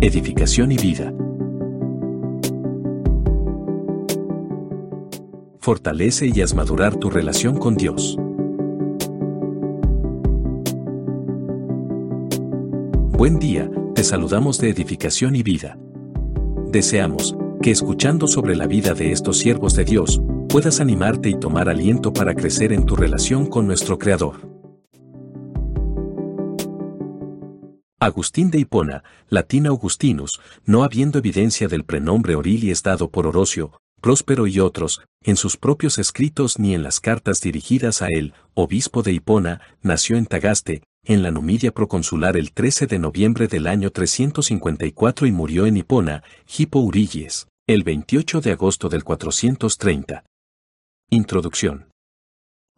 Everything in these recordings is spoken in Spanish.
edificación y vida. Fortalece y haz madurar tu relación con Dios. Buen día, te saludamos de edificación y vida. Deseamos que escuchando sobre la vida de estos siervos de Dios, puedas animarte y tomar aliento para crecer en tu relación con nuestro Creador. Agustín de Hipona, latín Augustinus, no habiendo evidencia del prenombre Orilies dado por Orocio, Próspero y otros, en sus propios escritos ni en las cartas dirigidas a él, obispo de Hipona, nació en Tagaste, en la Numidia proconsular el 13 de noviembre del año 354 y murió en Hipona, Hipo Urilles, el 28 de agosto del 430. Introducción.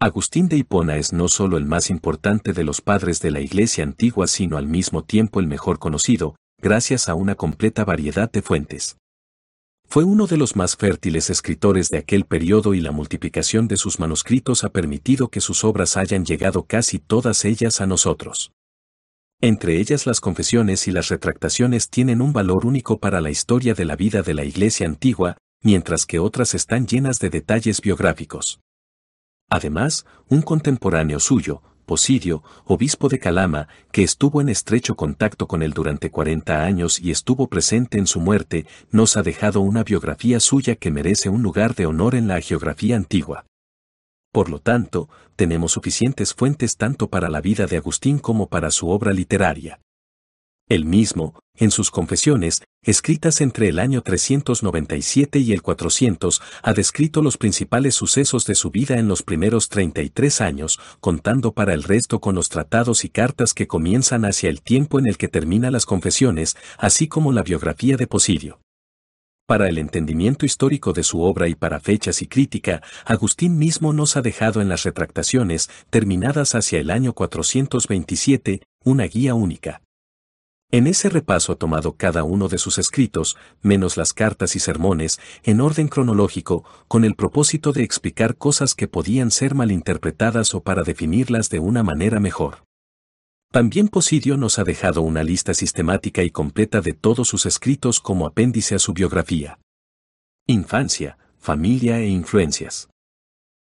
Agustín de Hipona es no solo el más importante de los padres de la Iglesia antigua, sino al mismo tiempo el mejor conocido, gracias a una completa variedad de fuentes. Fue uno de los más fértiles escritores de aquel periodo y la multiplicación de sus manuscritos ha permitido que sus obras hayan llegado casi todas ellas a nosotros. Entre ellas las confesiones y las retractaciones tienen un valor único para la historia de la vida de la Iglesia antigua, mientras que otras están llenas de detalles biográficos. Además, un contemporáneo suyo, Posidio, obispo de Calama, que estuvo en estrecho contacto con él durante 40 años y estuvo presente en su muerte, nos ha dejado una biografía suya que merece un lugar de honor en la geografía antigua. Por lo tanto, tenemos suficientes fuentes tanto para la vida de Agustín como para su obra literaria. Él mismo, en sus confesiones, escritas entre el año 397 y el 400, ha descrito los principales sucesos de su vida en los primeros 33 años, contando para el resto con los tratados y cartas que comienzan hacia el tiempo en el que termina las confesiones, así como la biografía de Posidio. Para el entendimiento histórico de su obra y para fechas y crítica, Agustín mismo nos ha dejado en las retractaciones, terminadas hacia el año 427, una guía única. En ese repaso ha tomado cada uno de sus escritos, menos las cartas y sermones, en orden cronológico, con el propósito de explicar cosas que podían ser malinterpretadas o para definirlas de una manera mejor. También Posidio nos ha dejado una lista sistemática y completa de todos sus escritos como apéndice a su biografía. Infancia, familia e influencias.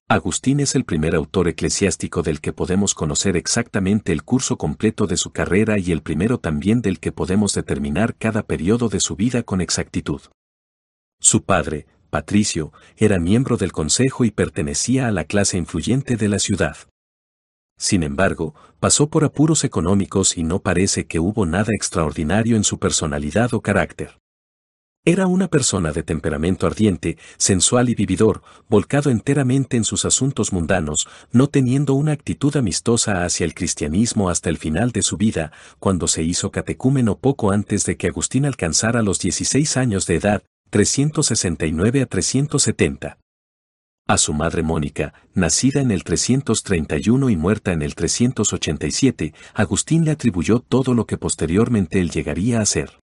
Agustín es el primer autor eclesiástico del que podemos conocer exactamente el curso completo de su carrera y el primero también del que podemos determinar cada periodo de su vida con exactitud. Su padre, Patricio, era miembro del consejo y pertenecía a la clase influyente de la ciudad. Sin embargo, pasó por apuros económicos y no parece que hubo nada extraordinario en su personalidad o carácter. Era una persona de temperamento ardiente, sensual y vividor, volcado enteramente en sus asuntos mundanos, no teniendo una actitud amistosa hacia el cristianismo hasta el final de su vida, cuando se hizo catecúmeno poco antes de que Agustín alcanzara los 16 años de edad, 369 a 370. A su madre Mónica, nacida en el 331 y muerta en el 387, Agustín le atribuyó todo lo que posteriormente él llegaría a ser.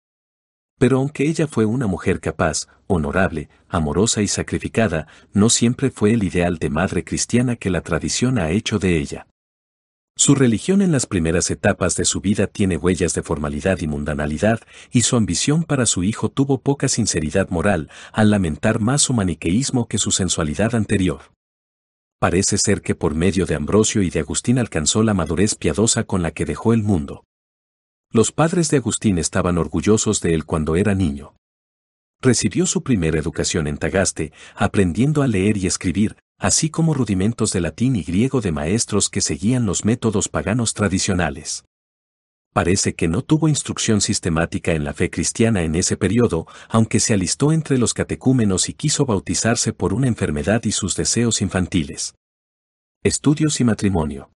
Pero aunque ella fue una mujer capaz, honorable, amorosa y sacrificada, no siempre fue el ideal de madre cristiana que la tradición ha hecho de ella. Su religión en las primeras etapas de su vida tiene huellas de formalidad y mundanalidad, y su ambición para su hijo tuvo poca sinceridad moral, al lamentar más su maniqueísmo que su sensualidad anterior. Parece ser que por medio de Ambrosio y de Agustín alcanzó la madurez piadosa con la que dejó el mundo. Los padres de Agustín estaban orgullosos de él cuando era niño. Recibió su primera educación en Tagaste, aprendiendo a leer y escribir, así como rudimentos de latín y griego de maestros que seguían los métodos paganos tradicionales. Parece que no tuvo instrucción sistemática en la fe cristiana en ese periodo, aunque se alistó entre los catecúmenos y quiso bautizarse por una enfermedad y sus deseos infantiles. Estudios y matrimonio.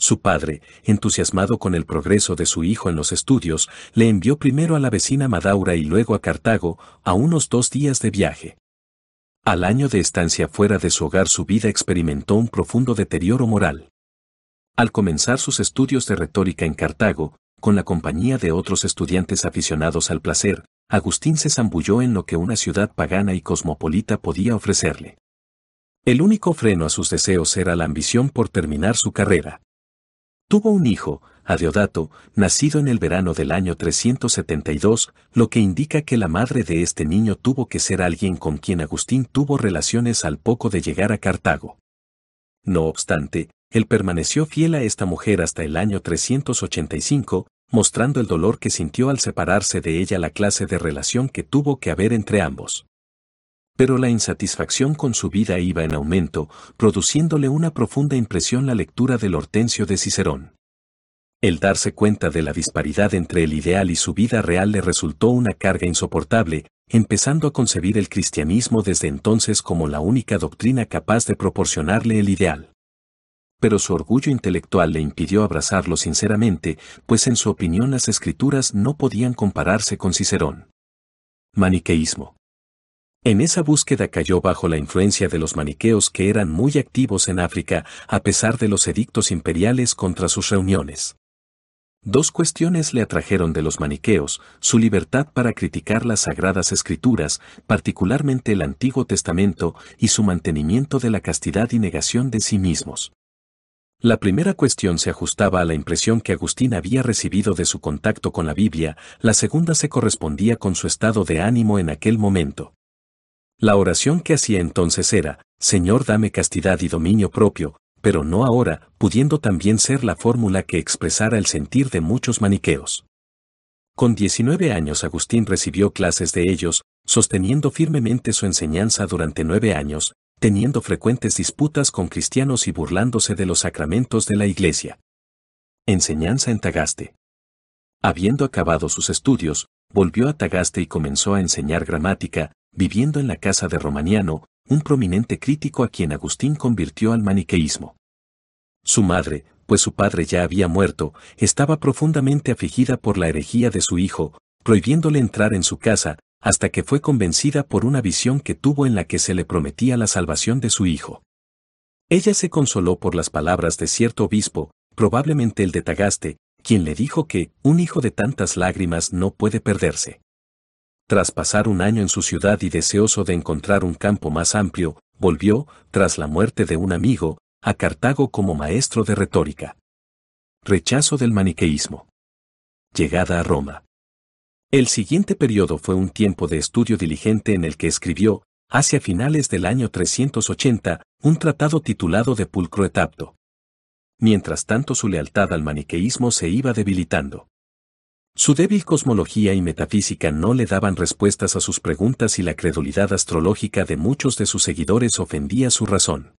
Su padre, entusiasmado con el progreso de su hijo en los estudios, le envió primero a la vecina Madaura y luego a Cartago, a unos dos días de viaje. Al año de estancia fuera de su hogar su vida experimentó un profundo deterioro moral. Al comenzar sus estudios de retórica en Cartago, con la compañía de otros estudiantes aficionados al placer, Agustín se zambulló en lo que una ciudad pagana y cosmopolita podía ofrecerle. El único freno a sus deseos era la ambición por terminar su carrera. Tuvo un hijo, a Deodato, nacido en el verano del año 372, lo que indica que la madre de este niño tuvo que ser alguien con quien Agustín tuvo relaciones al poco de llegar a Cartago. No obstante, él permaneció fiel a esta mujer hasta el año 385, mostrando el dolor que sintió al separarse de ella la clase de relación que tuvo que haber entre ambos. Pero la insatisfacción con su vida iba en aumento, produciéndole una profunda impresión la lectura del Hortensio de Cicerón. El darse cuenta de la disparidad entre el ideal y su vida real le resultó una carga insoportable, empezando a concebir el cristianismo desde entonces como la única doctrina capaz de proporcionarle el ideal. Pero su orgullo intelectual le impidió abrazarlo sinceramente, pues en su opinión las escrituras no podían compararse con Cicerón. Maniqueísmo. En esa búsqueda cayó bajo la influencia de los maniqueos que eran muy activos en África, a pesar de los edictos imperiales contra sus reuniones. Dos cuestiones le atrajeron de los maniqueos, su libertad para criticar las sagradas escrituras, particularmente el Antiguo Testamento, y su mantenimiento de la castidad y negación de sí mismos. La primera cuestión se ajustaba a la impresión que Agustín había recibido de su contacto con la Biblia, la segunda se correspondía con su estado de ánimo en aquel momento. La oración que hacía entonces era, Señor dame castidad y dominio propio, pero no ahora, pudiendo también ser la fórmula que expresara el sentir de muchos maniqueos. Con 19 años Agustín recibió clases de ellos, sosteniendo firmemente su enseñanza durante nueve años, teniendo frecuentes disputas con cristianos y burlándose de los sacramentos de la Iglesia. Enseñanza en Tagaste. Habiendo acabado sus estudios, volvió a Tagaste y comenzó a enseñar gramática, viviendo en la casa de Romaniano, un prominente crítico a quien Agustín convirtió al maniqueísmo. Su madre, pues su padre ya había muerto, estaba profundamente afligida por la herejía de su hijo, prohibiéndole entrar en su casa, hasta que fue convencida por una visión que tuvo en la que se le prometía la salvación de su hijo. Ella se consoló por las palabras de cierto obispo, probablemente el de Tagaste, quien le dijo que un hijo de tantas lágrimas no puede perderse. Tras pasar un año en su ciudad y deseoso de encontrar un campo más amplio, volvió, tras la muerte de un amigo, a Cartago como maestro de retórica. Rechazo del maniqueísmo. Llegada a Roma. El siguiente periodo fue un tiempo de estudio diligente en el que escribió, hacia finales del año 380, un tratado titulado De Pulcro et Apto. Mientras tanto su lealtad al maniqueísmo se iba debilitando. Su débil cosmología y metafísica no le daban respuestas a sus preguntas y la credulidad astrológica de muchos de sus seguidores ofendía su razón.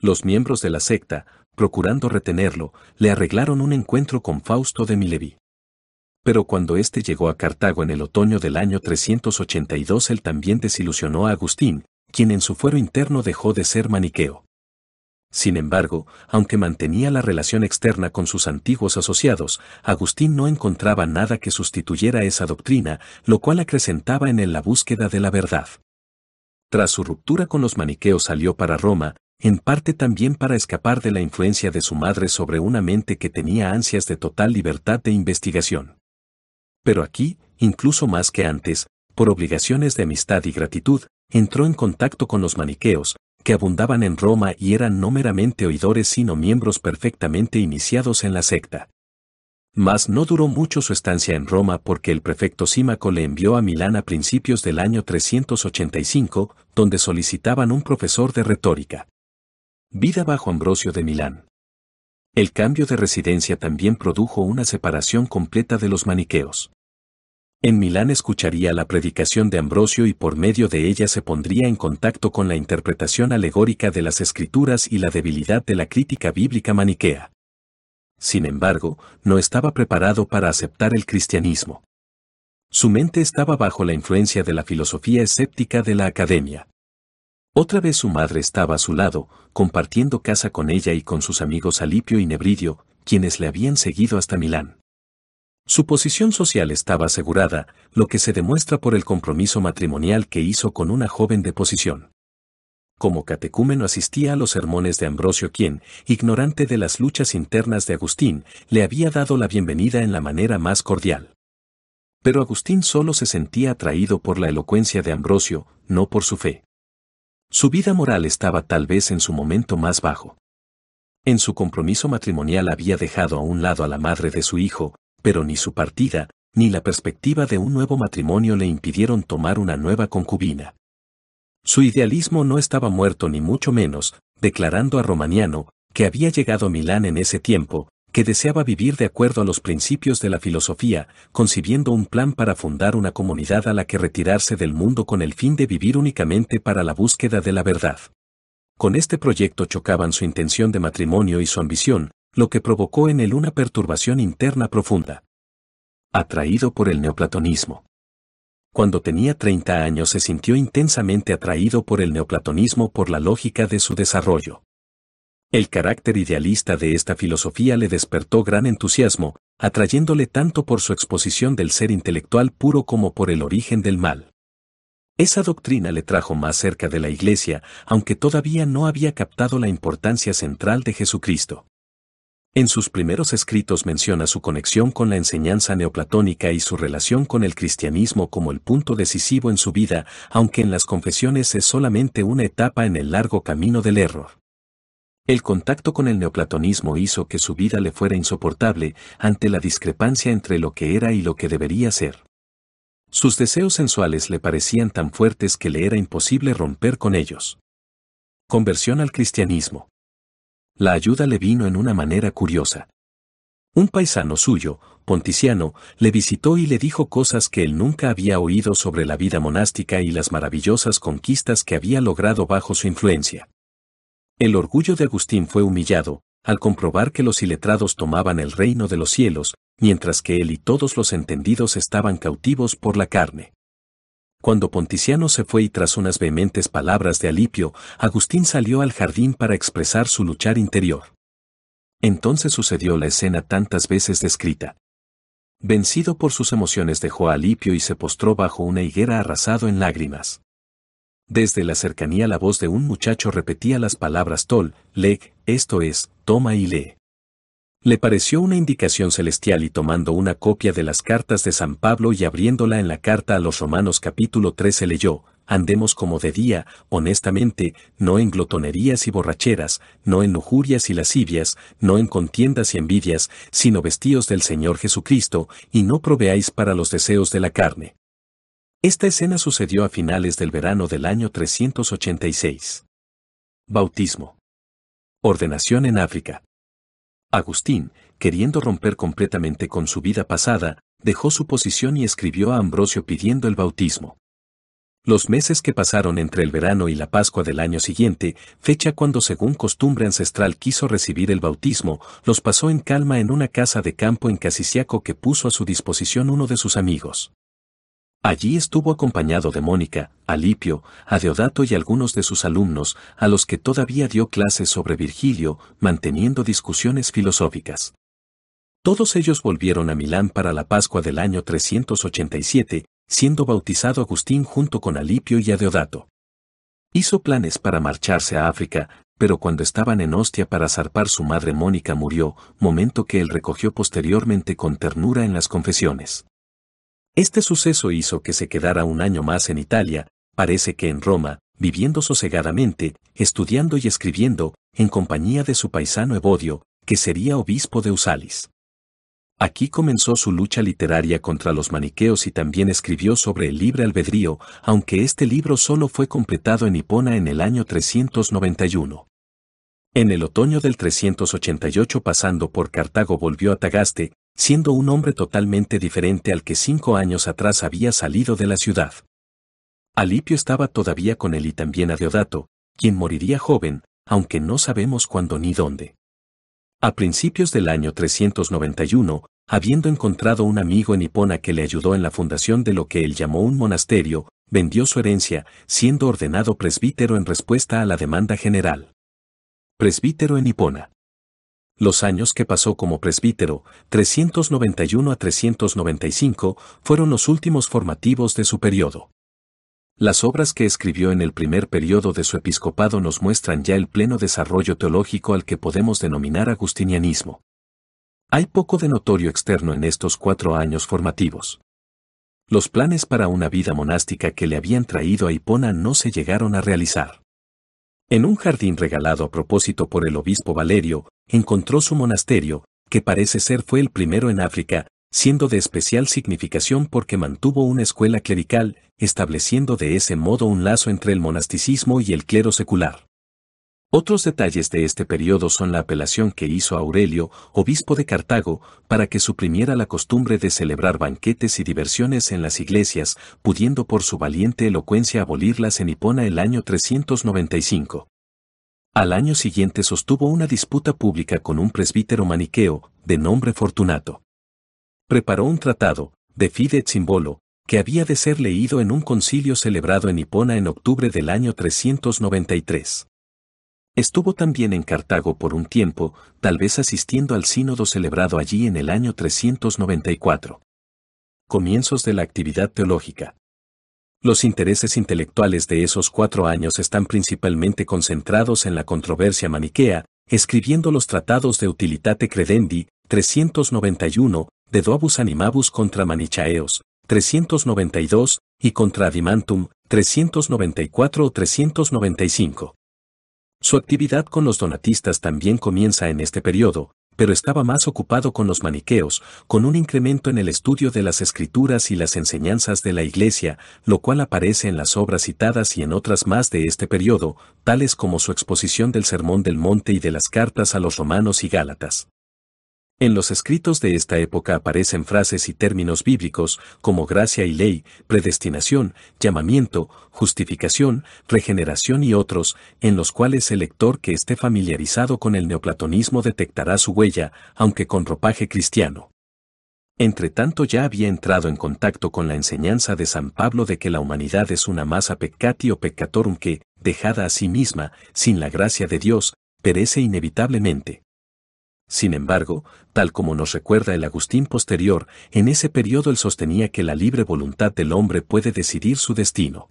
Los miembros de la secta, procurando retenerlo, le arreglaron un encuentro con Fausto de Milevi. Pero cuando éste llegó a Cartago en el otoño del año 382 él también desilusionó a Agustín, quien en su fuero interno dejó de ser maniqueo. Sin embargo, aunque mantenía la relación externa con sus antiguos asociados, Agustín no encontraba nada que sustituyera esa doctrina, lo cual acrecentaba en él la búsqueda de la verdad. Tras su ruptura con los maniqueos salió para Roma, en parte también para escapar de la influencia de su madre sobre una mente que tenía ansias de total libertad de investigación. Pero aquí, incluso más que antes, por obligaciones de amistad y gratitud, entró en contacto con los maniqueos, que abundaban en Roma y eran no meramente oidores sino miembros perfectamente iniciados en la secta. Mas no duró mucho su estancia en Roma porque el prefecto Símaco le envió a Milán a principios del año 385, donde solicitaban un profesor de retórica. Vida bajo Ambrosio de Milán. El cambio de residencia también produjo una separación completa de los maniqueos. En Milán escucharía la predicación de Ambrosio y por medio de ella se pondría en contacto con la interpretación alegórica de las escrituras y la debilidad de la crítica bíblica maniquea. Sin embargo, no estaba preparado para aceptar el cristianismo. Su mente estaba bajo la influencia de la filosofía escéptica de la academia. Otra vez su madre estaba a su lado, compartiendo casa con ella y con sus amigos Alipio y Nebridio, quienes le habían seguido hasta Milán. Su posición social estaba asegurada, lo que se demuestra por el compromiso matrimonial que hizo con una joven de posición. Como catecúmeno asistía a los sermones de Ambrosio quien, ignorante de las luchas internas de Agustín, le había dado la bienvenida en la manera más cordial. Pero Agustín solo se sentía atraído por la elocuencia de Ambrosio, no por su fe. Su vida moral estaba tal vez en su momento más bajo. En su compromiso matrimonial había dejado a un lado a la madre de su hijo, pero ni su partida, ni la perspectiva de un nuevo matrimonio le impidieron tomar una nueva concubina. Su idealismo no estaba muerto ni mucho menos, declarando a Romaniano, que había llegado a Milán en ese tiempo, que deseaba vivir de acuerdo a los principios de la filosofía, concibiendo un plan para fundar una comunidad a la que retirarse del mundo con el fin de vivir únicamente para la búsqueda de la verdad. Con este proyecto chocaban su intención de matrimonio y su ambición, lo que provocó en él una perturbación interna profunda. Atraído por el neoplatonismo. Cuando tenía 30 años se sintió intensamente atraído por el neoplatonismo por la lógica de su desarrollo. El carácter idealista de esta filosofía le despertó gran entusiasmo, atrayéndole tanto por su exposición del ser intelectual puro como por el origen del mal. Esa doctrina le trajo más cerca de la Iglesia, aunque todavía no había captado la importancia central de Jesucristo. En sus primeros escritos menciona su conexión con la enseñanza neoplatónica y su relación con el cristianismo como el punto decisivo en su vida, aunque en las confesiones es solamente una etapa en el largo camino del error. El contacto con el neoplatonismo hizo que su vida le fuera insoportable ante la discrepancia entre lo que era y lo que debería ser. Sus deseos sensuales le parecían tan fuertes que le era imposible romper con ellos. Conversión al cristianismo. La ayuda le vino en una manera curiosa. Un paisano suyo, Ponticiano, le visitó y le dijo cosas que él nunca había oído sobre la vida monástica y las maravillosas conquistas que había logrado bajo su influencia. El orgullo de Agustín fue humillado, al comprobar que los iletrados tomaban el reino de los cielos, mientras que él y todos los entendidos estaban cautivos por la carne. Cuando Ponticiano se fue y tras unas vehementes palabras de alipio, Agustín salió al jardín para expresar su luchar interior. Entonces sucedió la escena tantas veces descrita. Vencido por sus emociones dejó a Alipio y se postró bajo una higuera arrasado en lágrimas. Desde la cercanía la voz de un muchacho repetía las palabras Tol, Leg, esto es, toma y lee. Le pareció una indicación celestial y tomando una copia de las cartas de San Pablo y abriéndola en la carta a los Romanos capítulo 13 leyó, andemos como de día, honestamente, no en glotonerías y borracheras, no en lujurias y lascivias, no en contiendas y envidias, sino vestidos del Señor Jesucristo, y no proveáis para los deseos de la carne. Esta escena sucedió a finales del verano del año 386. Bautismo. Ordenación en África. Agustín, queriendo romper completamente con su vida pasada, dejó su posición y escribió a Ambrosio pidiendo el bautismo. Los meses que pasaron entre el verano y la Pascua del año siguiente, fecha cuando según costumbre ancestral quiso recibir el bautismo, los pasó en calma en una casa de campo en Casiciaco que puso a su disposición uno de sus amigos. Allí estuvo acompañado de Mónica, Alipio, a Deodato y algunos de sus alumnos, a los que todavía dio clases sobre Virgilio, manteniendo discusiones filosóficas. Todos ellos volvieron a Milán para la Pascua del año 387, siendo bautizado Agustín junto con Alipio y a Deodato. Hizo planes para marcharse a África, pero cuando estaban en Ostia para zarpar su madre Mónica murió, momento que él recogió posteriormente con ternura en las confesiones. Este suceso hizo que se quedara un año más en Italia, parece que en Roma, viviendo sosegadamente, estudiando y escribiendo, en compañía de su paisano Evodio, que sería obispo de Usalis. Aquí comenzó su lucha literaria contra los maniqueos y también escribió sobre el libre albedrío, aunque este libro solo fue completado en Hipona en el año 391. En el otoño del 388 pasando por Cartago volvió a Tagaste, siendo un hombre totalmente diferente al que cinco años atrás había salido de la ciudad. Alipio estaba todavía con él y también a Deodato, quien moriría joven, aunque no sabemos cuándo ni dónde. A principios del año 391, habiendo encontrado un amigo en Hipona que le ayudó en la fundación de lo que él llamó un monasterio, vendió su herencia, siendo ordenado presbítero en respuesta a la demanda general. Presbítero en Hipona. Los años que pasó como presbítero, 391 a 395, fueron los últimos formativos de su periodo. Las obras que escribió en el primer periodo de su episcopado nos muestran ya el pleno desarrollo teológico al que podemos denominar agustinianismo. Hay poco de notorio externo en estos cuatro años formativos. Los planes para una vida monástica que le habían traído a Hipona no se llegaron a realizar. En un jardín regalado a propósito por el obispo Valerio, encontró su monasterio, que parece ser fue el primero en África, siendo de especial significación porque mantuvo una escuela clerical, estableciendo de ese modo un lazo entre el monasticismo y el clero secular. Otros detalles de este periodo son la apelación que hizo Aurelio, obispo de Cartago, para que suprimiera la costumbre de celebrar banquetes y diversiones en las iglesias, pudiendo por su valiente elocuencia abolirlas en Hipona el año 395. Al año siguiente sostuvo una disputa pública con un presbítero maniqueo, de nombre Fortunato. Preparó un tratado, de fide simbolo, que había de ser leído en un concilio celebrado en Hipona en octubre del año 393. Estuvo también en Cartago por un tiempo, tal vez asistiendo al sínodo celebrado allí en el año 394. Comienzos de la actividad teológica. Los intereses intelectuales de esos cuatro años están principalmente concentrados en la controversia maniquea, escribiendo los tratados de Utilitate Credendi, 391, de Doabus Animabus contra Manichaeos, 392, y contra Adimantum, 394 o 395. Su actividad con los donatistas también comienza en este periodo, pero estaba más ocupado con los maniqueos, con un incremento en el estudio de las escrituras y las enseñanzas de la Iglesia, lo cual aparece en las obras citadas y en otras más de este periodo, tales como su exposición del Sermón del Monte y de las cartas a los romanos y gálatas. En los escritos de esta época aparecen frases y términos bíblicos como gracia y ley, predestinación, llamamiento, justificación, regeneración y otros, en los cuales el lector que esté familiarizado con el neoplatonismo detectará su huella, aunque con ropaje cristiano. Entre tanto ya había entrado en contacto con la enseñanza de San Pablo de que la humanidad es una masa peccati o peccatorum que, dejada a sí misma, sin la gracia de Dios, perece inevitablemente. Sin embargo, tal como nos recuerda el Agustín posterior, en ese periodo él sostenía que la libre voluntad del hombre puede decidir su destino.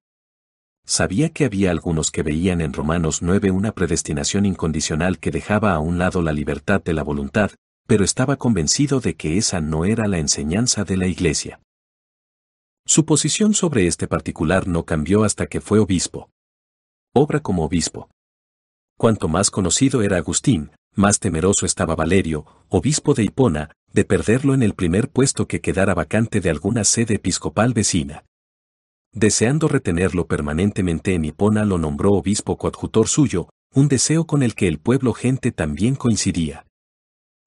Sabía que había algunos que veían en Romanos 9 una predestinación incondicional que dejaba a un lado la libertad de la voluntad, pero estaba convencido de que esa no era la enseñanza de la Iglesia. Su posición sobre este particular no cambió hasta que fue obispo. Obra como obispo. Cuanto más conocido era Agustín, más temeroso estaba Valerio, obispo de Hipona, de perderlo en el primer puesto que quedara vacante de alguna sede episcopal vecina. Deseando retenerlo permanentemente en Hipona lo nombró obispo coadjutor suyo, un deseo con el que el pueblo gente también coincidía.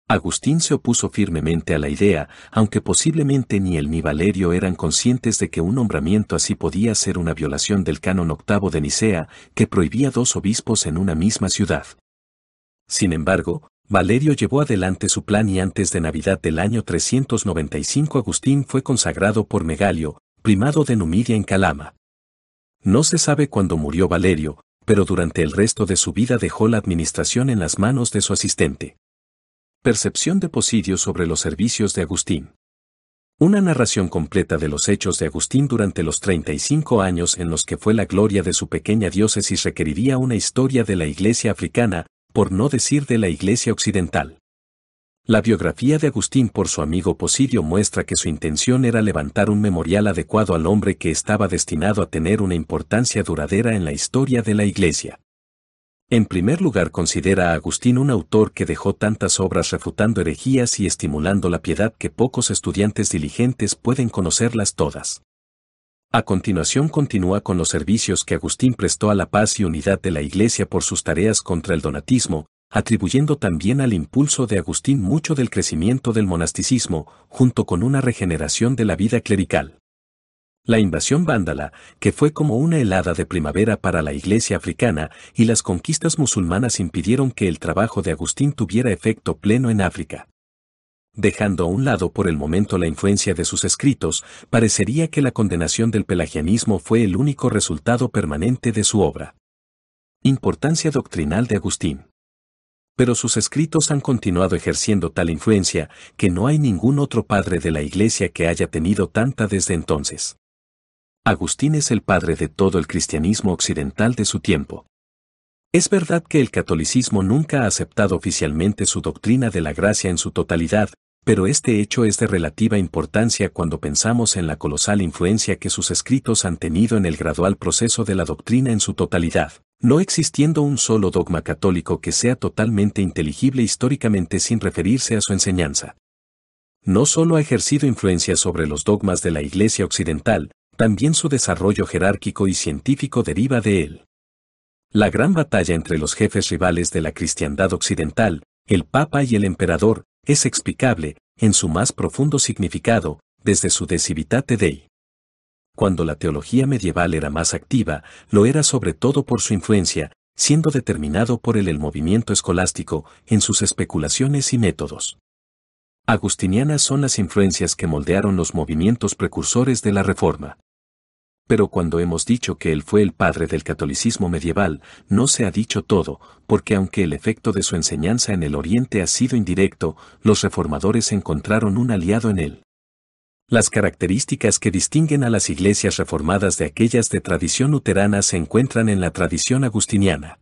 Agustín se opuso firmemente a la idea, aunque posiblemente ni él ni Valerio eran conscientes de que un nombramiento así podía ser una violación del canon octavo de Nicea, que prohibía dos obispos en una misma ciudad. Sin embargo, Valerio llevó adelante su plan y antes de Navidad del año 395 Agustín fue consagrado por Megalio, primado de Numidia en Calama. No se sabe cuándo murió Valerio, pero durante el resto de su vida dejó la administración en las manos de su asistente. Percepción de Posidio sobre los servicios de Agustín. Una narración completa de los hechos de Agustín durante los 35 años en los que fue la gloria de su pequeña diócesis requeriría una historia de la iglesia africana, por no decir de la Iglesia Occidental. La biografía de Agustín por su amigo Posidio muestra que su intención era levantar un memorial adecuado al hombre que estaba destinado a tener una importancia duradera en la historia de la Iglesia. En primer lugar considera a Agustín un autor que dejó tantas obras refutando herejías y estimulando la piedad que pocos estudiantes diligentes pueden conocerlas todas. A continuación continúa con los servicios que Agustín prestó a la paz y unidad de la Iglesia por sus tareas contra el donatismo, atribuyendo también al impulso de Agustín mucho del crecimiento del monasticismo, junto con una regeneración de la vida clerical. La invasión vándala, que fue como una helada de primavera para la iglesia africana, y las conquistas musulmanas impidieron que el trabajo de Agustín tuviera efecto pleno en África. Dejando a un lado por el momento la influencia de sus escritos, parecería que la condenación del pelagianismo fue el único resultado permanente de su obra. Importancia doctrinal de Agustín. Pero sus escritos han continuado ejerciendo tal influencia que no hay ningún otro padre de la Iglesia que haya tenido tanta desde entonces. Agustín es el padre de todo el cristianismo occidental de su tiempo. Es verdad que el catolicismo nunca ha aceptado oficialmente su doctrina de la gracia en su totalidad, pero este hecho es de relativa importancia cuando pensamos en la colosal influencia que sus escritos han tenido en el gradual proceso de la doctrina en su totalidad. no existiendo un solo dogma católico que sea totalmente inteligible históricamente sin referirse a su enseñanza. No solo ha ejercido influencia sobre los dogmas de la Iglesia Occidental, también su desarrollo jerárquico y científico deriva de él. La gran batalla entre los jefes rivales de la cristiandad occidental, el Papa y el Emperador, es explicable, en su más profundo significado, desde su De Civitate Dei. Cuando la teología medieval era más activa, lo era sobre todo por su influencia, siendo determinado por él el movimiento escolástico, en sus especulaciones y métodos. Agustinianas son las influencias que moldearon los movimientos precursores de la Reforma. Pero cuando hemos dicho que él fue el padre del catolicismo medieval, no se ha dicho todo, porque aunque el efecto de su enseñanza en el Oriente ha sido indirecto, los reformadores encontraron un aliado en él. Las características que distinguen a las iglesias reformadas de aquellas de tradición luterana se encuentran en la tradición agustiniana.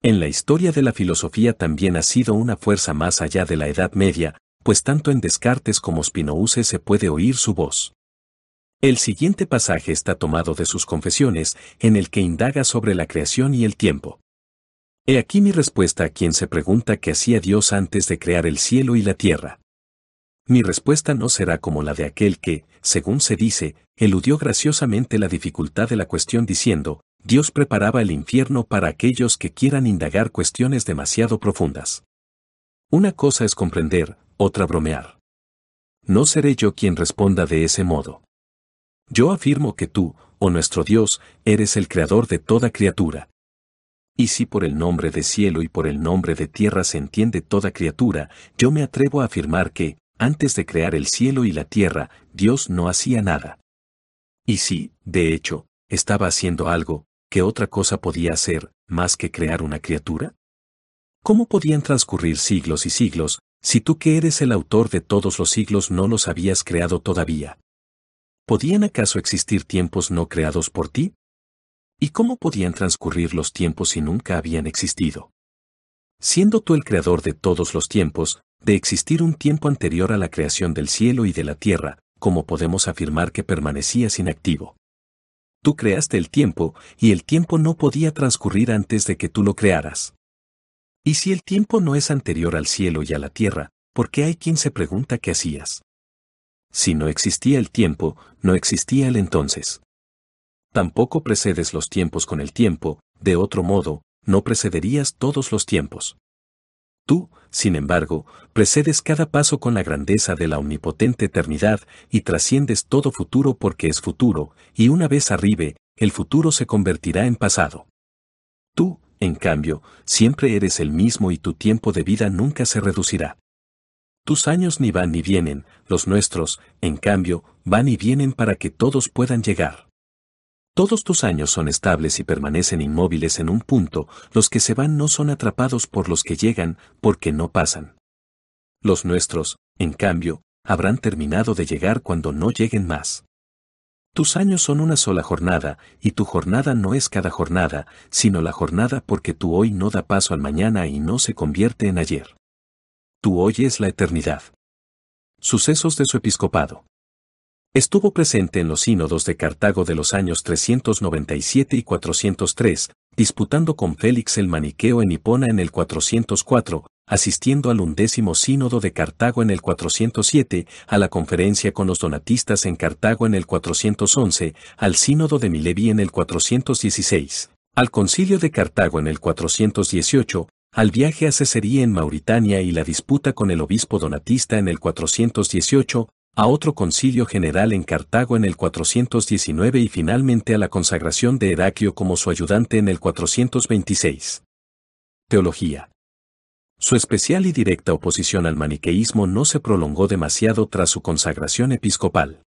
En la historia de la filosofía también ha sido una fuerza más allá de la Edad Media, pues tanto en Descartes como Spinoza se puede oír su voz. El siguiente pasaje está tomado de sus confesiones, en el que indaga sobre la creación y el tiempo. He aquí mi respuesta a quien se pregunta qué hacía Dios antes de crear el cielo y la tierra. Mi respuesta no será como la de aquel que, según se dice, eludió graciosamente la dificultad de la cuestión diciendo, Dios preparaba el infierno para aquellos que quieran indagar cuestiones demasiado profundas. Una cosa es comprender, otra bromear. No seré yo quien responda de ese modo. Yo afirmo que tú, oh nuestro Dios, eres el creador de toda criatura. Y si por el nombre de cielo y por el nombre de tierra se entiende toda criatura, yo me atrevo a afirmar que, antes de crear el cielo y la tierra, Dios no hacía nada. Y si, de hecho, estaba haciendo algo, ¿qué otra cosa podía hacer, más que crear una criatura? ¿Cómo podían transcurrir siglos y siglos, si tú que eres el autor de todos los siglos no los habías creado todavía? ¿Podían acaso existir tiempos no creados por ti? ¿Y cómo podían transcurrir los tiempos si nunca habían existido? Siendo tú el creador de todos los tiempos, de existir un tiempo anterior a la creación del cielo y de la tierra, como podemos afirmar que permanecías inactivo. Tú creaste el tiempo, y el tiempo no podía transcurrir antes de que tú lo crearas. Y si el tiempo no es anterior al cielo y a la tierra, ¿por qué hay quien se pregunta qué hacías? Si no existía el tiempo, no existía el entonces. Tampoco precedes los tiempos con el tiempo, de otro modo, no precederías todos los tiempos. Tú, sin embargo, precedes cada paso con la grandeza de la omnipotente eternidad y trasciendes todo futuro porque es futuro, y una vez arribe, el futuro se convertirá en pasado. Tú, en cambio, siempre eres el mismo y tu tiempo de vida nunca se reducirá. Tus años ni van ni vienen, los nuestros, en cambio, van y vienen para que todos puedan llegar. Todos tus años son estables y permanecen inmóviles en un punto, los que se van no son atrapados por los que llegan, porque no pasan. Los nuestros, en cambio, habrán terminado de llegar cuando no lleguen más. Tus años son una sola jornada, y tu jornada no es cada jornada, sino la jornada porque tu hoy no da paso al mañana y no se convierte en ayer. Tu hoy es la eternidad. Sucesos de su episcopado. Estuvo presente en los sínodos de Cartago de los años 397 y 403, disputando con Félix el Maniqueo en Hipona en el 404, asistiendo al undécimo sínodo de Cartago en el 407, a la conferencia con los donatistas en Cartago en el 411, al sínodo de Milevi en el 416, al concilio de Cartago en el 418, al viaje a Cecería en Mauritania y la disputa con el obispo donatista en el 418, a otro concilio general en Cartago en el 419 y finalmente a la consagración de Heraclio como su ayudante en el 426. Teología. Su especial y directa oposición al maniqueísmo no se prolongó demasiado tras su consagración episcopal.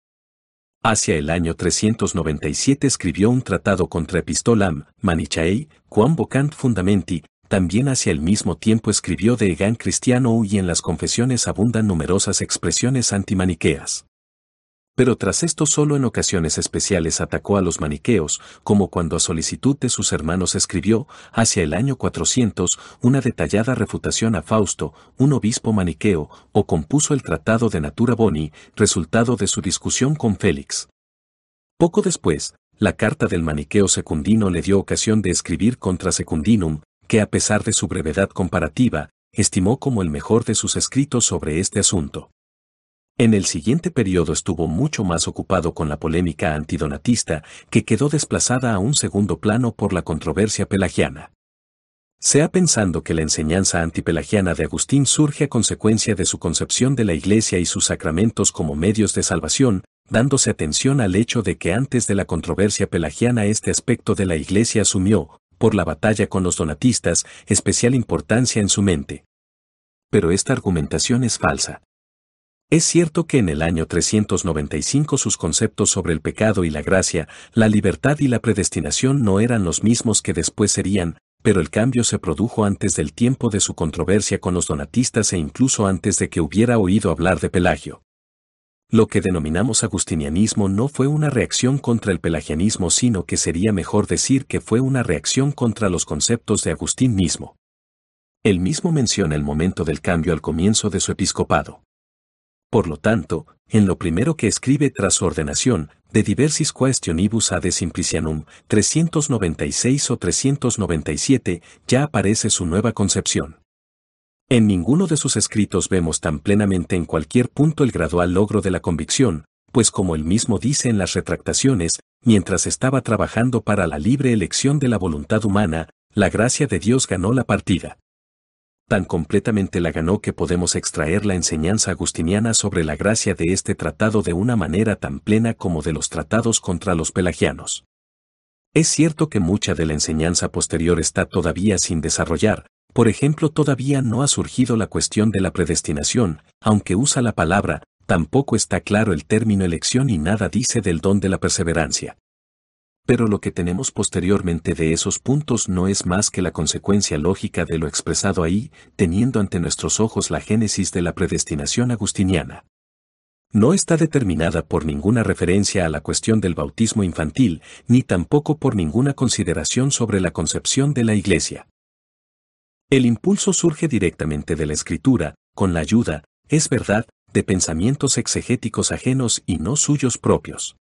Hacia el año 397 escribió un tratado contra Epistolam, Manichaei, quam vocant fundamenti, también hacia el mismo tiempo escribió de Egan Cristiano y en las confesiones abundan numerosas expresiones antimaniqueas. Pero tras esto solo en ocasiones especiales atacó a los maniqueos, como cuando a solicitud de sus hermanos escribió, hacia el año 400, una detallada refutación a Fausto, un obispo maniqueo, o compuso el Tratado de Natura Boni, resultado de su discusión con Félix. Poco después, la carta del maniqueo secundino le dio ocasión de escribir contra secundinum, que a pesar de su brevedad comparativa, estimó como el mejor de sus escritos sobre este asunto. En el siguiente periodo estuvo mucho más ocupado con la polémica antidonatista, que quedó desplazada a un segundo plano por la controversia pelagiana. Sea pensando que la enseñanza antipelagiana de Agustín surge a consecuencia de su concepción de la Iglesia y sus sacramentos como medios de salvación, dándose atención al hecho de que antes de la controversia pelagiana este aspecto de la Iglesia asumió, por la batalla con los donatistas, especial importancia en su mente. Pero esta argumentación es falsa. Es cierto que en el año 395 sus conceptos sobre el pecado y la gracia, la libertad y la predestinación no eran los mismos que después serían, pero el cambio se produjo antes del tiempo de su controversia con los donatistas e incluso antes de que hubiera oído hablar de Pelagio. Lo que denominamos agustinianismo no fue una reacción contra el pelagianismo, sino que sería mejor decir que fue una reacción contra los conceptos de Agustín mismo. Él mismo menciona el momento del cambio al comienzo de su episcopado. Por lo tanto, en lo primero que escribe tras su ordenación, de diversis questionibus ad simplicianum, 396 o 397, ya aparece su nueva concepción. En ninguno de sus escritos vemos tan plenamente en cualquier punto el gradual logro de la convicción, pues como él mismo dice en las retractaciones, mientras estaba trabajando para la libre elección de la voluntad humana, la gracia de Dios ganó la partida tan completamente la ganó que podemos extraer la enseñanza agustiniana sobre la gracia de este tratado de una manera tan plena como de los tratados contra los pelagianos. Es cierto que mucha de la enseñanza posterior está todavía sin desarrollar, por ejemplo todavía no ha surgido la cuestión de la predestinación, aunque usa la palabra, tampoco está claro el término elección y nada dice del don de la perseverancia pero lo que tenemos posteriormente de esos puntos no es más que la consecuencia lógica de lo expresado ahí, teniendo ante nuestros ojos la génesis de la predestinación agustiniana. No está determinada por ninguna referencia a la cuestión del bautismo infantil, ni tampoco por ninguna consideración sobre la concepción de la Iglesia. El impulso surge directamente de la Escritura, con la ayuda, es verdad, de pensamientos exegéticos ajenos y no suyos propios.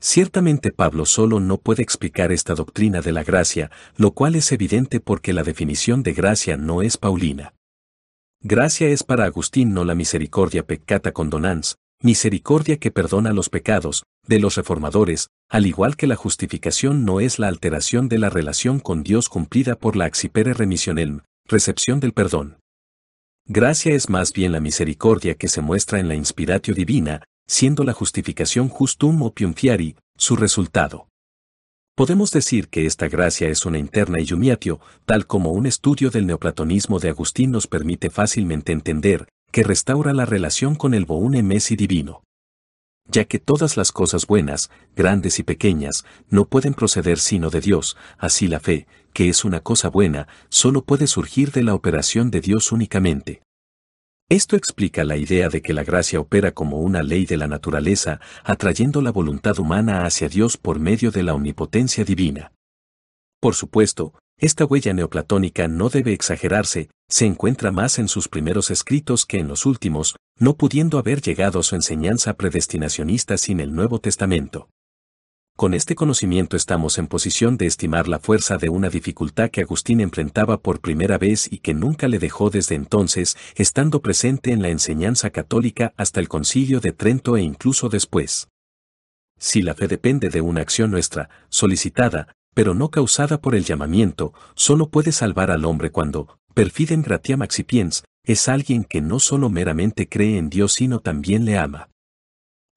Ciertamente Pablo solo no puede explicar esta doctrina de la gracia, lo cual es evidente porque la definición de gracia no es paulina. Gracia es para Agustín no la misericordia peccata condonans, misericordia que perdona los pecados, de los reformadores, al igual que la justificación no es la alteración de la relación con Dios cumplida por la axipere remisionelm, recepción del perdón. Gracia es más bien la misericordia que se muestra en la inspiratio divina, siendo la justificación justum opium fiari, su resultado. Podemos decir que esta gracia es una interna iumiatio, tal como un estudio del neoplatonismo de Agustín nos permite fácilmente entender, que restaura la relación con el boune mesi divino. Ya que todas las cosas buenas, grandes y pequeñas, no pueden proceder sino de Dios, así la fe, que es una cosa buena, solo puede surgir de la operación de Dios únicamente. Esto explica la idea de que la gracia opera como una ley de la naturaleza, atrayendo la voluntad humana hacia Dios por medio de la omnipotencia divina. Por supuesto, esta huella neoplatónica no debe exagerarse, se encuentra más en sus primeros escritos que en los últimos, no pudiendo haber llegado a su enseñanza predestinacionista sin el Nuevo Testamento. Con este conocimiento estamos en posición de estimar la fuerza de una dificultad que Agustín enfrentaba por primera vez y que nunca le dejó desde entonces, estando presente en la enseñanza católica hasta el concilio de Trento e incluso después. Si la fe depende de una acción nuestra, solicitada, pero no causada por el llamamiento, solo puede salvar al hombre cuando, perfiden gratiam accipiens, es alguien que no solo meramente cree en Dios sino también le ama.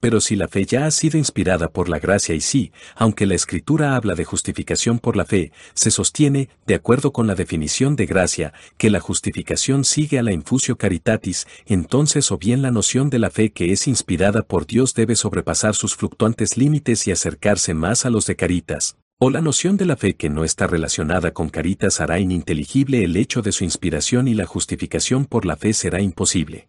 Pero si la fe ya ha sido inspirada por la gracia y sí, aunque la escritura habla de justificación por la fe, se sostiene, de acuerdo con la definición de gracia, que la justificación sigue a la infusio caritatis, entonces o bien la noción de la fe que es inspirada por Dios debe sobrepasar sus fluctuantes límites y acercarse más a los de caritas, o la noción de la fe que no está relacionada con caritas hará ininteligible el hecho de su inspiración y la justificación por la fe será imposible.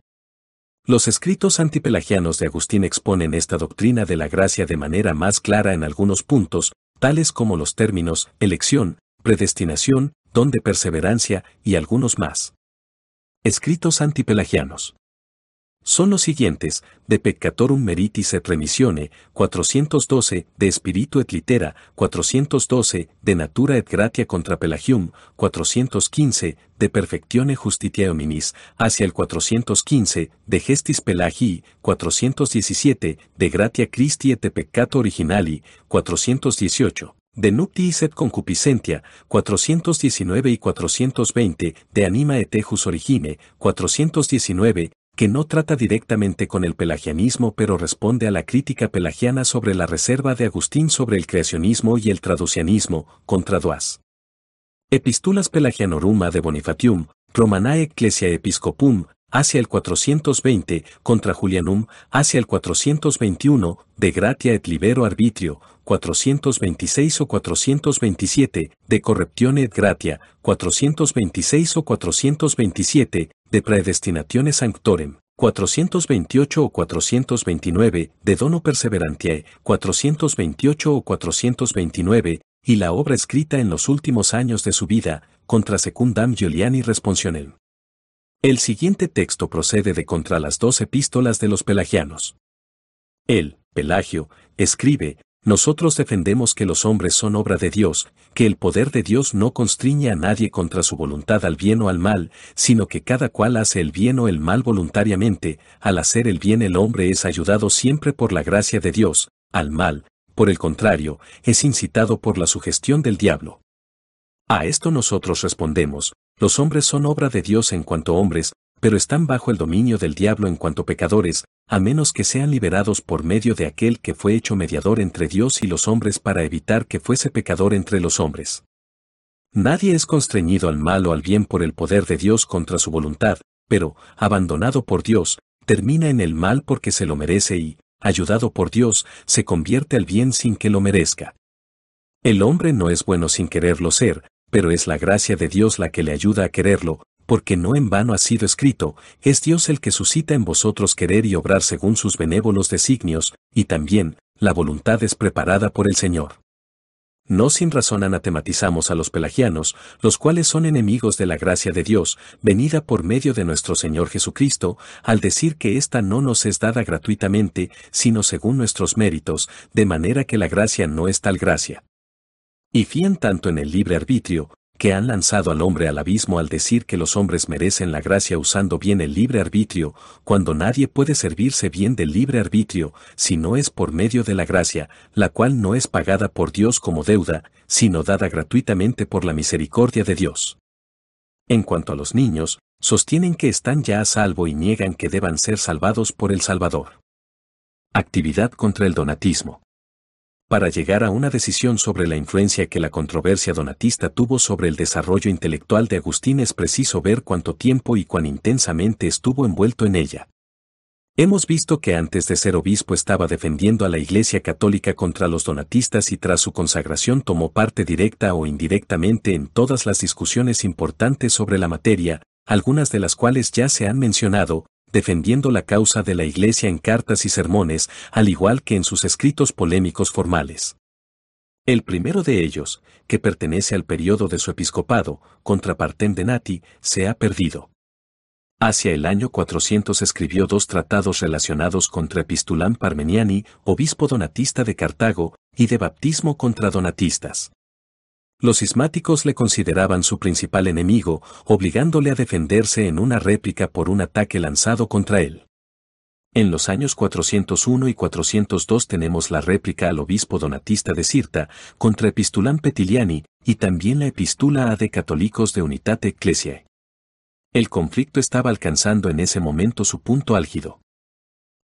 Los escritos antipelagianos de Agustín exponen esta doctrina de la gracia de manera más clara en algunos puntos, tales como los términos elección, predestinación, don de perseverancia y algunos más. Escritos antipelagianos. Son los siguientes, de peccatorum meritis et remissione, 412, de spiritu et litera, 412, de natura et gratia contra Pelagium, 415, de perfectione justitiae hominis, hacia el 415, de gestis Pelagii, 417, de gratia Christi et de peccato originali, 418 de nuptiis et concupiscentia, 419 y 420, de anima et ejus origine, 419, que no trata directamente con el pelagianismo pero responde a la crítica pelagiana sobre la reserva de Agustín sobre el creacionismo y el traducianismo, contra Duas. Epistulas Pelagianorum de Bonifatium, Romanae Ecclesia Episcopum, hacia el 420, contra Julianum, hacia el 421, de Gratia et Libero Arbitrio, 426 o 427, de Corruptione et Gratia, 426 o 427, de Predestinatione Sanctorem, 428 o 429, de Dono Perseverantiae, 428 o 429, y la obra escrita en los últimos años de su vida, contra Secundam Giuliani Responsionem. El siguiente texto procede de contra las dos epístolas de los pelagianos. Él, Pelagio, escribe, nosotros defendemos que los hombres son obra de Dios, que el poder de Dios no constriñe a nadie contra su voluntad al bien o al mal, sino que cada cual hace el bien o el mal voluntariamente, al hacer el bien el hombre es ayudado siempre por la gracia de Dios, al mal, por el contrario, es incitado por la sugestión del diablo. A esto nosotros respondemos, los hombres son obra de Dios en cuanto hombres, pero están bajo el dominio del diablo en cuanto pecadores, a menos que sean liberados por medio de aquel que fue hecho mediador entre Dios y los hombres para evitar que fuese pecador entre los hombres. Nadie es constreñido al mal o al bien por el poder de Dios contra su voluntad, pero, abandonado por Dios, termina en el mal porque se lo merece y, ayudado por Dios, se convierte al bien sin que lo merezca. El hombre no es bueno sin quererlo ser, pero es la gracia de Dios la que le ayuda a quererlo, porque no en vano ha sido escrito, es Dios el que suscita en vosotros querer y obrar según sus benévolos designios, y también, la voluntad es preparada por el Señor. No sin razón anatematizamos a los pelagianos, los cuales son enemigos de la gracia de Dios, venida por medio de nuestro Señor Jesucristo, al decir que ésta no nos es dada gratuitamente, sino según nuestros méritos, de manera que la gracia no es tal gracia. Y fían tanto en el libre arbitrio, que han lanzado al hombre al abismo al decir que los hombres merecen la gracia usando bien el libre arbitrio, cuando nadie puede servirse bien del libre arbitrio, si no es por medio de la gracia, la cual no es pagada por Dios como deuda, sino dada gratuitamente por la misericordia de Dios. En cuanto a los niños, sostienen que están ya a salvo y niegan que deban ser salvados por el Salvador. Actividad contra el donatismo para llegar a una decisión sobre la influencia que la controversia donatista tuvo sobre el desarrollo intelectual de Agustín es preciso ver cuánto tiempo y cuán intensamente estuvo envuelto en ella. Hemos visto que antes de ser obispo estaba defendiendo a la Iglesia Católica contra los donatistas y tras su consagración tomó parte directa o indirectamente en todas las discusiones importantes sobre la materia, algunas de las cuales ya se han mencionado, defendiendo la causa de la Iglesia en cartas y sermones, al igual que en sus escritos polémicos formales. El primero de ellos, que pertenece al periodo de su episcopado, contra Partem de Nati, se ha perdido. Hacia el año 400 escribió dos tratados relacionados contra Epistulán Parmeniani, obispo donatista de Cartago, y de baptismo contra donatistas. Los cismáticos le consideraban su principal enemigo, obligándole a defenderse en una réplica por un ataque lanzado contra él. En los años 401 y 402 tenemos la réplica al obispo donatista de Cirta contra Epistulán Petiliani y también la epístula a de católicos de Unitate Ecclesiae. El conflicto estaba alcanzando en ese momento su punto álgido.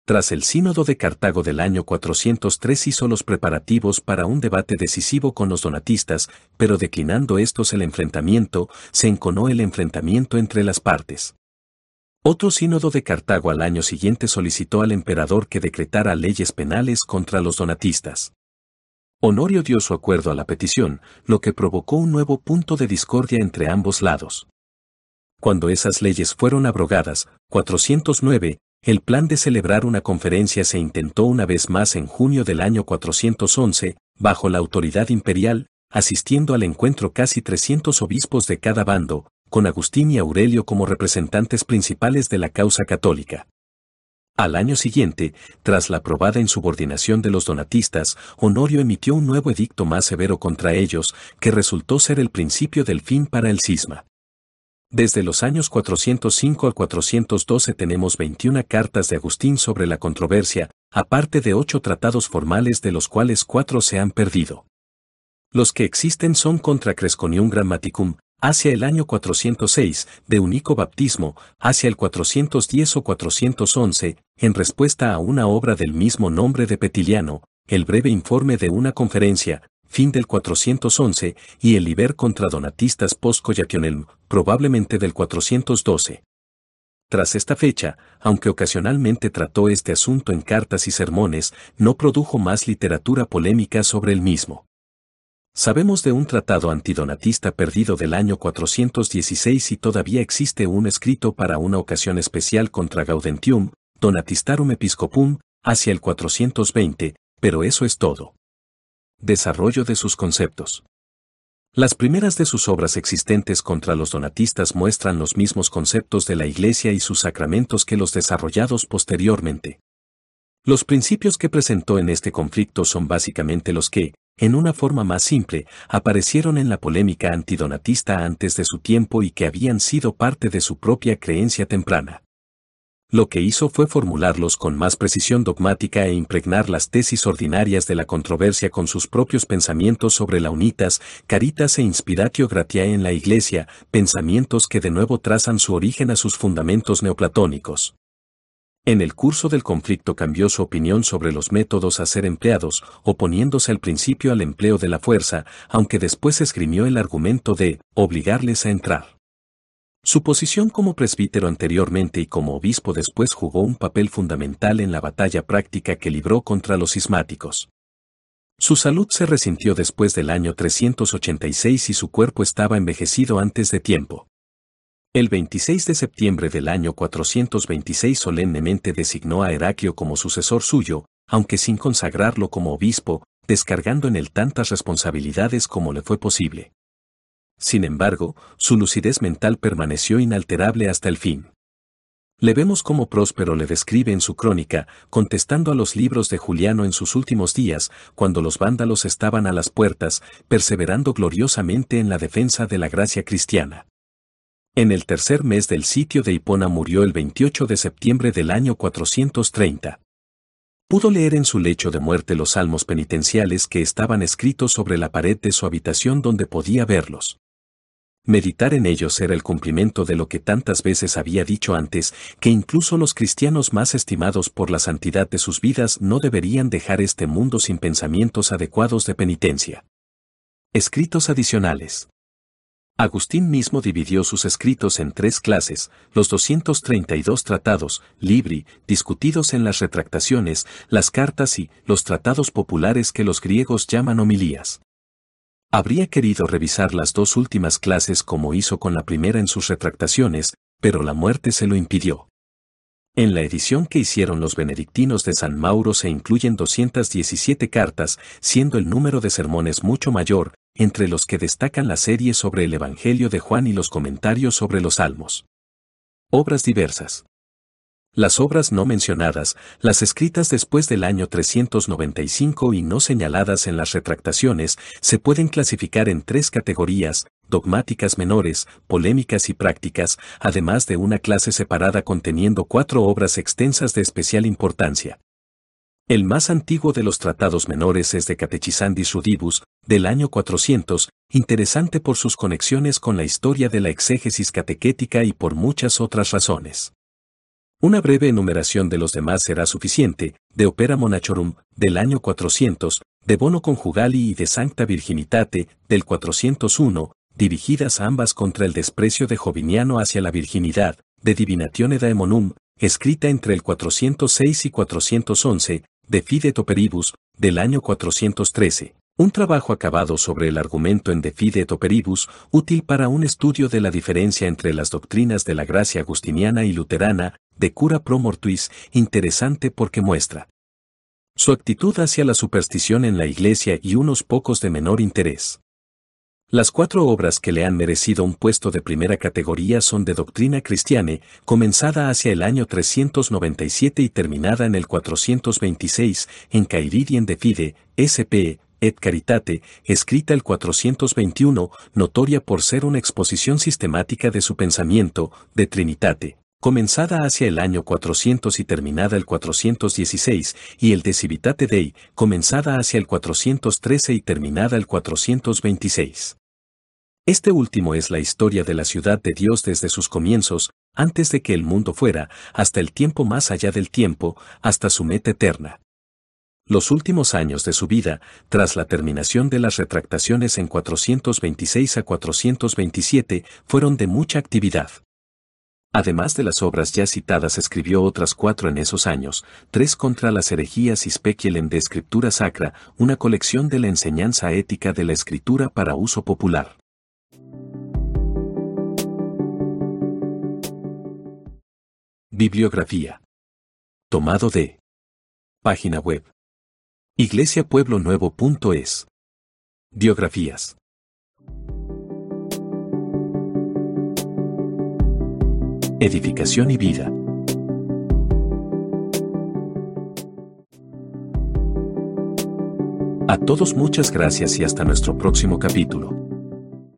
Tras el sínodo de Cartago del año 403 hizo los preparativos para un debate decisivo con los donatistas, pero declinando estos el enfrentamiento, se enconó el enfrentamiento entre las partes. Otro sínodo de Cartago al año siguiente solicitó al emperador que decretara leyes penales contra los donatistas. Honorio dio su acuerdo a la petición, lo que provocó un nuevo punto de discordia entre ambos lados. Cuando esas leyes fueron abrogadas, 409, el plan de celebrar una conferencia se intentó una vez más en junio del año 411, bajo la autoridad imperial, asistiendo al encuentro casi 300 obispos de cada bando, con Agustín y Aurelio como representantes principales de la causa católica. Al año siguiente, tras la probada insubordinación de los donatistas, Honorio emitió un nuevo edicto más severo contra ellos, que resultó ser el principio del fin para el cisma. Desde los años 405 al 412 tenemos 21 cartas de Agustín sobre la controversia, aparte de ocho tratados formales de los cuales cuatro se han perdido. Los que existen son contra Cresconium Grammaticum, hacia el año 406, de Unico Baptismo, hacia el 410 o 411, en respuesta a una obra del mismo nombre de Petiliano, el breve informe de una conferencia, fin del 411, y el Liber contra Donatistas post probablemente del 412. Tras esta fecha, aunque ocasionalmente trató este asunto en cartas y sermones, no produjo más literatura polémica sobre el mismo. Sabemos de un tratado antidonatista perdido del año 416 y todavía existe un escrito para una ocasión especial contra Gaudentium, Donatistarum Episcopum, hacia el 420, pero eso es todo. Desarrollo de sus conceptos. Las primeras de sus obras existentes contra los donatistas muestran los mismos conceptos de la Iglesia y sus sacramentos que los desarrollados posteriormente. Los principios que presentó en este conflicto son básicamente los que, en una forma más simple, aparecieron en la polémica antidonatista antes de su tiempo y que habían sido parte de su propia creencia temprana. Lo que hizo fue formularlos con más precisión dogmática e impregnar las tesis ordinarias de la controversia con sus propios pensamientos sobre la unitas, caritas e inspiratio gratiae en la Iglesia, pensamientos que de nuevo trazan su origen a sus fundamentos neoplatónicos. En el curso del conflicto cambió su opinión sobre los métodos a ser empleados, oponiéndose al principio al empleo de la fuerza, aunque después esgrimió el argumento de obligarles a entrar. Su posición como presbítero anteriormente y como obispo después jugó un papel fundamental en la batalla práctica que libró contra los cismáticos. Su salud se resintió después del año 386 y su cuerpo estaba envejecido antes de tiempo. El 26 de septiembre del año 426 solemnemente designó a Heraclio como sucesor suyo, aunque sin consagrarlo como obispo, descargando en él tantas responsabilidades como le fue posible. Sin embargo, su lucidez mental permaneció inalterable hasta el fin. Le vemos como Próspero le describe en su crónica, contestando a los libros de Juliano en sus últimos días, cuando los vándalos estaban a las puertas, perseverando gloriosamente en la defensa de la gracia cristiana. En el tercer mes del sitio de Hipona murió el 28 de septiembre del año 430. Pudo leer en su lecho de muerte los salmos penitenciales que estaban escritos sobre la pared de su habitación donde podía verlos. Meditar en ellos era el cumplimiento de lo que tantas veces había dicho antes, que incluso los cristianos más estimados por la santidad de sus vidas no deberían dejar este mundo sin pensamientos adecuados de penitencia. Escritos adicionales. Agustín mismo dividió sus escritos en tres clases, los 232 tratados, libri, discutidos en las retractaciones, las cartas y los tratados populares que los griegos llaman homilías. Habría querido revisar las dos últimas clases como hizo con la primera en sus retractaciones, pero la muerte se lo impidió. En la edición que hicieron los benedictinos de San Mauro se incluyen 217 cartas, siendo el número de sermones mucho mayor, entre los que destacan la serie sobre el Evangelio de Juan y los comentarios sobre los Salmos. Obras diversas. Las obras no mencionadas, las escritas después del año 395 y no señaladas en las retractaciones, se pueden clasificar en tres categorías, dogmáticas menores, polémicas y prácticas, además de una clase separada conteniendo cuatro obras extensas de especial importancia. El más antiguo de los tratados menores es de Catechisandis Rudibus, del año 400, interesante por sus conexiones con la historia de la exégesis catequética y por muchas otras razones. Una breve enumeración de los demás será suficiente, de Opera Monachorum, del año 400, de Bono Conjugali y de Sancta Virginitate, del 401, dirigidas ambas contra el desprecio de Joviniano hacia la virginidad, de Divinatione Daemonum, escrita entre el 406 y 411, de Fide Toperibus, del año 413. Un trabajo acabado sobre el argumento en De Fide útil para un estudio de la diferencia entre las doctrinas de la gracia agustiniana y luterana, de cura pro mortuis, interesante porque muestra su actitud hacia la superstición en la iglesia y unos pocos de menor interés. Las cuatro obras que le han merecido un puesto de primera categoría son de doctrina cristiana, comenzada hacia el año 397 y terminada en el 426, en Caeridien de Fide, S.P., et Caritate, escrita el 421, notoria por ser una exposición sistemática de su pensamiento, de Trinitate, comenzada hacia el año 400 y terminada el 416, y el de Civitate Dei, comenzada hacia el 413 y terminada el 426. Este último es la historia de la ciudad de Dios desde sus comienzos, antes de que el mundo fuera, hasta el tiempo más allá del tiempo, hasta su meta eterna. Los últimos años de su vida, tras la terminación de las retractaciones en 426 a 427, fueron de mucha actividad. Además de las obras ya citadas escribió otras cuatro en esos años, tres contra las herejías y speculum de escritura sacra, una colección de la enseñanza ética de la escritura para uso popular. Bibliografía. Tomado de. Página web. iglesiapueblonuevo.es. Biografías. Edificación y vida. A todos muchas gracias y hasta nuestro próximo capítulo.